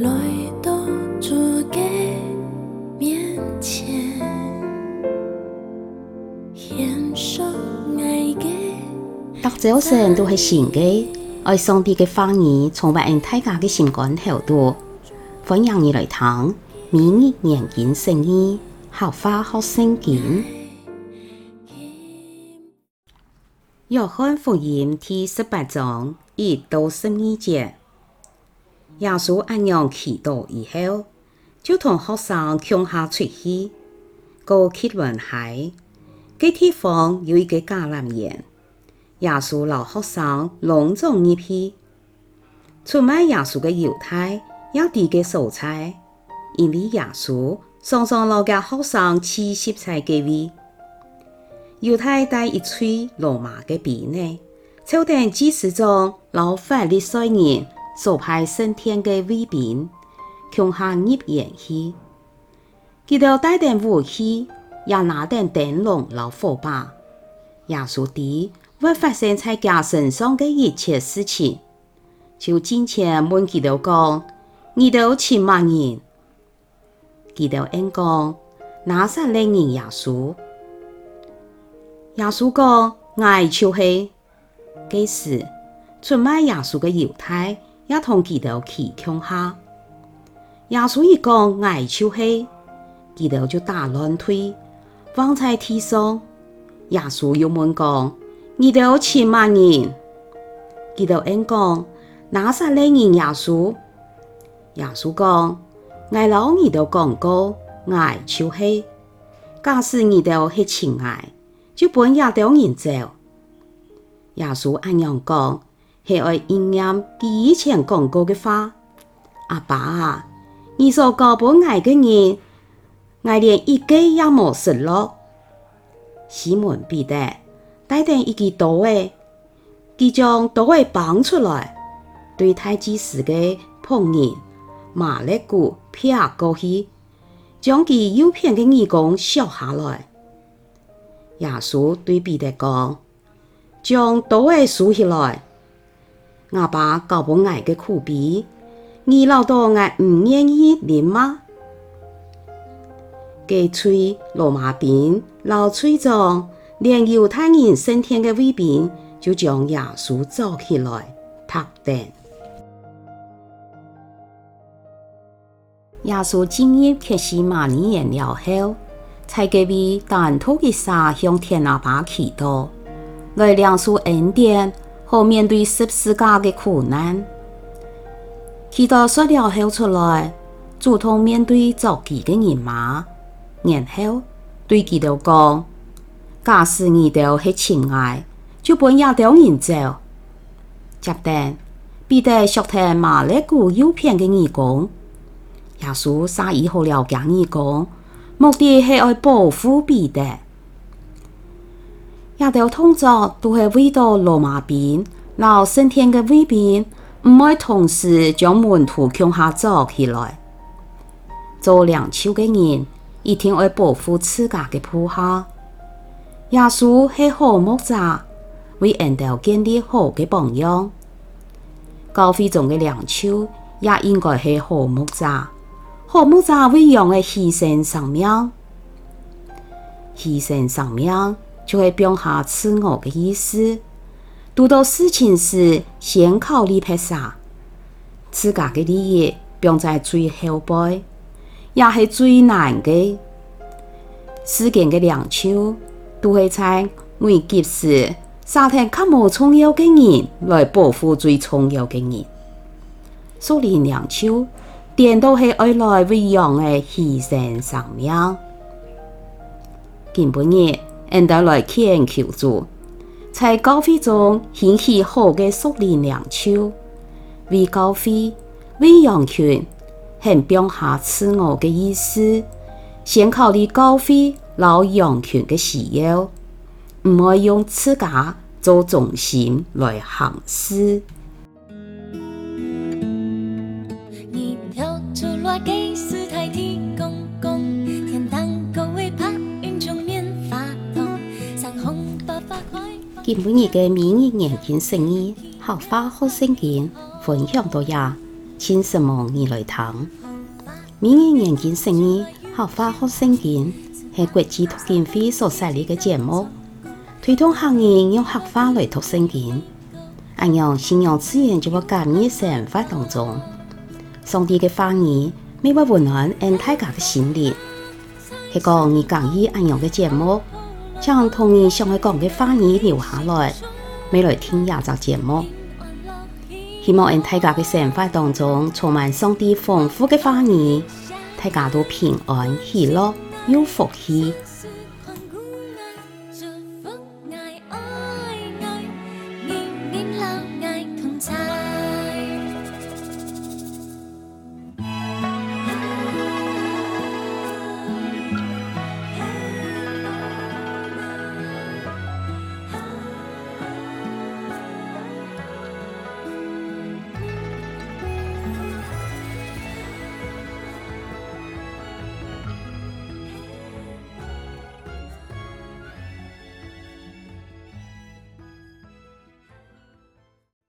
来到主给面前，献上爱嘅。特首雖然都係善嘅，愛上帝嘅話語從別人睇家嘅情感厚度，歡迎你來聽，每日研經聖意，合法學聖經。約翰福音第十八章一到十二節。耶稣安样祈祷以后，就同学生向下出去，过去问海。吉地方有一个橄榄园，耶稣老学生隆重二批。出卖耶稣嘅犹太也递个手彩，因为耶稣双双留给学生七十彩给位。犹太带一串罗马嘅鼻呢，朝廷几十张，留法嚟收银。所派升天的卫兵，向下入演戏。佮头带顶武器，也拿顶灯笼、老火把。耶稣弟会发生在家身上的一切事情，就亲切问佮头讲：“你都请万人？”记得应讲：“拿生来认耶稣？”耶稣讲：“爱就是。嗰时出卖耶稣的犹太。也当见到气冲下，耶稣一讲爱秋黑，见到就打乱腿，方才提手。耶稣又问讲，你到千万人？”见到应讲哪杀你人？耶稣，耶稣讲，我老二到讲过爱秋黑，假使二到是真爱，就本也当人走。”耶稣按样讲。是爱阴阳第前讲过的话。阿爸啊，你所高伯爱个人，爱连一个也冇失落。西门彼得带点一根刀诶，即将刀诶绑出来，对太极士个碰人骂了句劈过去，将佮诱骗个女光削下来。耶稣对比得讲，将刀诶数起来。阿爸高不矮嘅苦逼，你老大还唔愿意认吗？加吹罗马兵，老吹装，连犹太人升天的卫兵，就将耶稣抓起来，打断。耶稣亲眼克西马尼园了后，才给被弹土嘅沙向天阿爸祈祷，来两叔恩典。和面对十四架的苦难，企到说了后出来，主动面对着己的人妈，然后对佢哋讲：假使你条是亲爱，就不要丢人走。”接着，彼得雪天骂勒句诱骗的姨公，耶稣三日后了讲姨公，目的是要报复彼得。亚条通造都是围到罗马边，然后生天嘅尾边，唔爱同时将门徒向下走起来。做两手嘅人，一定会保护自家嘅仆哈。耶稣系好木吒，会引导建立好嘅榜样。高飞中嘅两手也应该系好木吒，好木吒会用嘅牺牲生命，牺牲生命。就会表下自我嘅意思。遇到事情时，先考虑排啥，自家嘅利益，表在最后排，也是最难嘅。世间嘅良手，都会在危急时，杀听较无重要嘅人来保护最重要嘅人。所以良手，点都系爱来为用嘅牺牲生命。本 and 就嚟求助，在高飞中掀起好的素林两超，为高飞为羊群，很表下自我的意思，想考虑高飞老羊群的需要，唔要用自家做重心来行事。听每日的名人演讲盛宴》，合法好升级，分享到呀，请什么你来听？《名人演讲盛宴》，合法好升级，是国际脱险会所设立的节目，推动行业用合法来脱升级，按阳信仰资源就喺感恩生活当中。上帝的话语，每晚温暖俺大家的心灵，系个你敢一安样的节目。将童年上海讲嘅花儿留下来，未来听廿集节目。希望因大家嘅生活当中充满上帝丰富嘅花儿，大家都平安、喜乐、有福气。